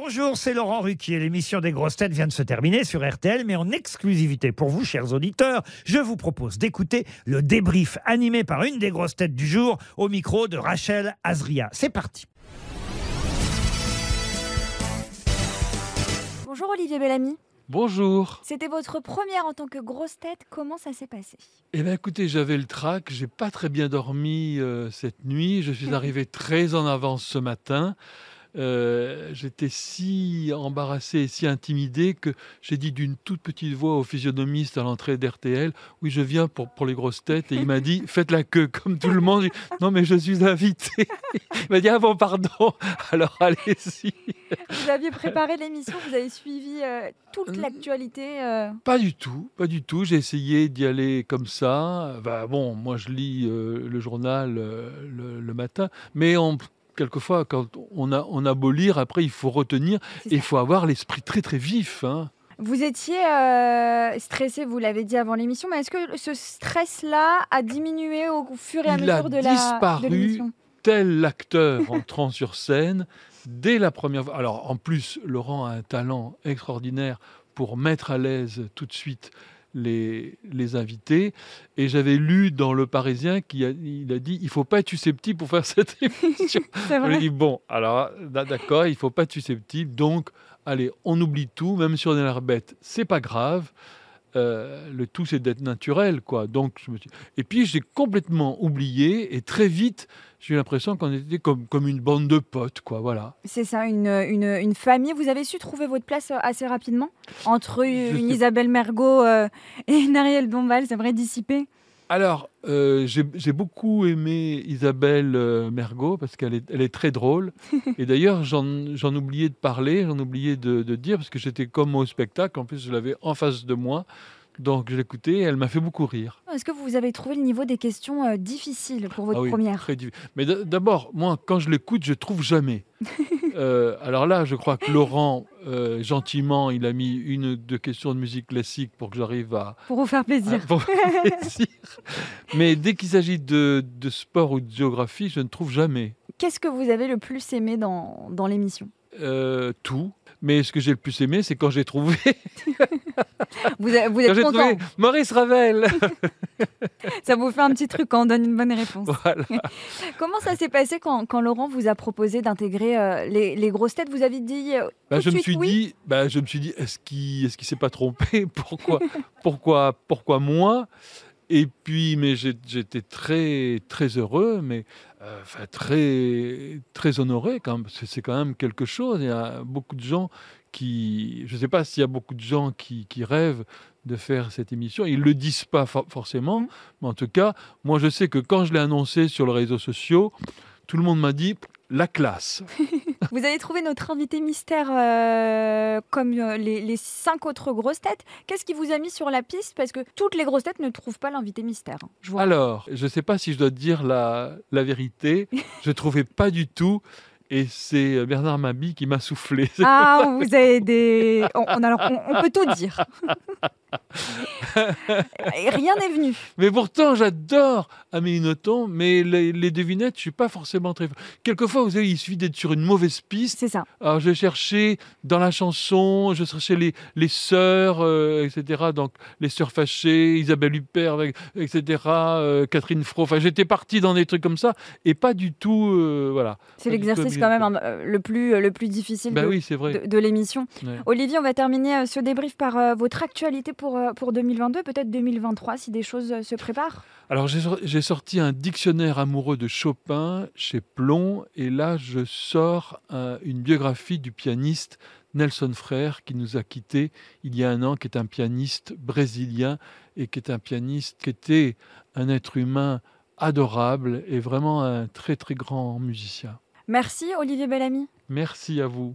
Bonjour, c'est Laurent Ruquier. L'émission des grosses têtes vient de se terminer sur RTL, mais en exclusivité pour vous, chers auditeurs, je vous propose d'écouter le débrief animé par une des grosses têtes du jour au micro de Rachel Azria. C'est parti. Bonjour Olivier Bellamy. Bonjour. C'était votre première en tant que grosse tête. Comment ça s'est passé? Eh bien écoutez, j'avais le trac, j'ai pas très bien dormi euh, cette nuit, je suis arrivé très en avance ce matin. Euh, j'étais si embarrassé et si intimidé que j'ai dit d'une toute petite voix au physionomiste à l'entrée d'RTL Oui, je viens pour, pour les grosses têtes. Et il m'a dit Faites la queue comme tout le monde. Dit, non, mais je suis invité. Il m'a dit Ah bon, pardon. Alors allez-y. Vous aviez préparé l'émission, vous avez suivi euh, toute l'actualité. euh, Pas du tout, pas du tout. J'ai essayé d'y aller comme ça. Bah, bon, moi je lis le journal le, le matin, mais on, quelquefois quand on a, on a beau lire, après il faut retenir et il faut avoir l'esprit très très vif. hein. Vous étiez euh, stressé, vous l'avez dit avant l'émission, mais est-ce que ce stress-là a diminué au fur et à Il mesure de la de l'émission? Tel l'acteur entrant sur scène dès la première fois. Alors en plus, Laurent a un talent extraordinaire pour mettre à l'aise tout de suite les, les invités. Et j'avais lu dans Le Parisien qu'il a, il a dit il faut pas être susceptible pour faire cette émission. Je lui ai dit bon, alors d'a- d'accord, il faut pas être susceptible. Donc, allez, on oublie tout, même si on a l'air bête, c'est pas grave. Euh, le tout, c'est d'être naturel, quoi. Donc, je me suis... Et puis, j'ai complètement oublié, et très vite, j'ai eu l'impression qu'on était comme, comme une bande de potes, quoi. Voilà. C'est ça, une, une, une famille. Vous avez su trouver votre place euh, assez rapidement? Entre une Isabelle Mergot euh, et une Ariel Dombal, c'est vrai, dissipée. Alors, euh, j'ai beaucoup aimé Isabelle euh, Mergot parce qu'elle est, elle est très drôle. Et d'ailleurs, j'en oubliais de parler, j'en oubliais de, de dire parce que j'étais comme au spectacle. En plus, je l'avais en face de moi. Donc, je l'écoutais et elle m'a fait beaucoup rire. Est-ce que vous avez trouvé le niveau des questions euh, difficiles pour votre Ah oui, première? très Mais d'abord, moi, quand je l'écoute, je trouve jamais. Euh, alors là, je crois que Laurent, euh, gentiment, il a mis une ou deux questions de musique classique pour que j'arrive à, Pour vous faire plaisir. Pour faire plaisir. Mais dès qu'il s'agit de, de sport ou de géographie, je ne trouve jamais Qu'est-ce que vous avez le plus aimé dans, dans l'émission? Euh, tout. Mais ce que j'ai le plus aimé, c'est quand j'ai trouvé, Vous, êtes- vous quand êtes j'ai content trouvé Maurice Ravel. Ça vous fait un petit truc quand on donne une bonne réponse. voilà. Comment ça s'est passé quand, quand Laurent vous a proposé d'intégrer euh, les, les grosses têtes? Vous avez dit euh, Bah, je me suis oui? dit, bah, je me suis dit, est-ce qu'il, est-ce qu'il s'est pas trompé? Pourquoi, pourquoi, pourquoi moi? Et puis, mais j'étais très, très heureux, mais euh, enfin très, très honoré quand même, parce que c'est quand même quelque chose. Il y a beaucoup de gens qui, je ne sais pas s'il y a beaucoup de gens qui, qui rêvent de faire cette émission. Ils le disent pas for- forcément, mais en tout cas, moi, je sais que quand je l'ai annoncé sur les réseaux sociaux, tout le monde m'a dit la classe. Vous avez trouvé notre invité mystère euh, comme euh, les, les cinq autres grosses têtes. Qu'est-ce qui vous a mis sur la piste? Parce que toutes les grosses têtes ne trouvent pas l'invité mystère. hein. Je vois. Alors, je ne sais pas si je dois te dire la, la vérité. Je ne trouvais pas du tout. Et c'est Bernard Mabi qui m'a soufflé. Ah, vous avez des. On, on- alors, on, on peut tout dire. Et rien n'est venu. Mais pourtant, j'adore Amélie Nothomb, mais les, les devinettes, je suis pas forcément très... Quelquefois, vous savez, il suffit d'être sur une mauvaise piste. C'est ça. Alors, je cherchais dans la chanson, je cherchais les, les sœurs, euh, etc. Donc, les sœurs fâchées, Isabelle Huppert, etc. euh, Catherine Fro. Enfin, j'étais parti dans des trucs comme ça, et pas du tout... euh, voilà. C'est l'exercice quand même hein, le, plus, le plus difficile Bah de, oui, c'est vrai. de- de l'émission. Ouais. Olivier, on va terminer ce débrief par votre actualité pour, pour 2022, peut-être 2023, si des choses euh, se préparent. Alors j'ai sor- j'ai sorti un dictionnaire amoureux de Chopin chez Plomb et là je sors un- une biographie du pianiste Nelson Frère qui nous a quittés il y a un an, qui est un pianiste brésilien et qui est un pianiste qui était un être humain adorable et vraiment un très très grand musicien. Merci, Olivier Bellamy. Merci à vous.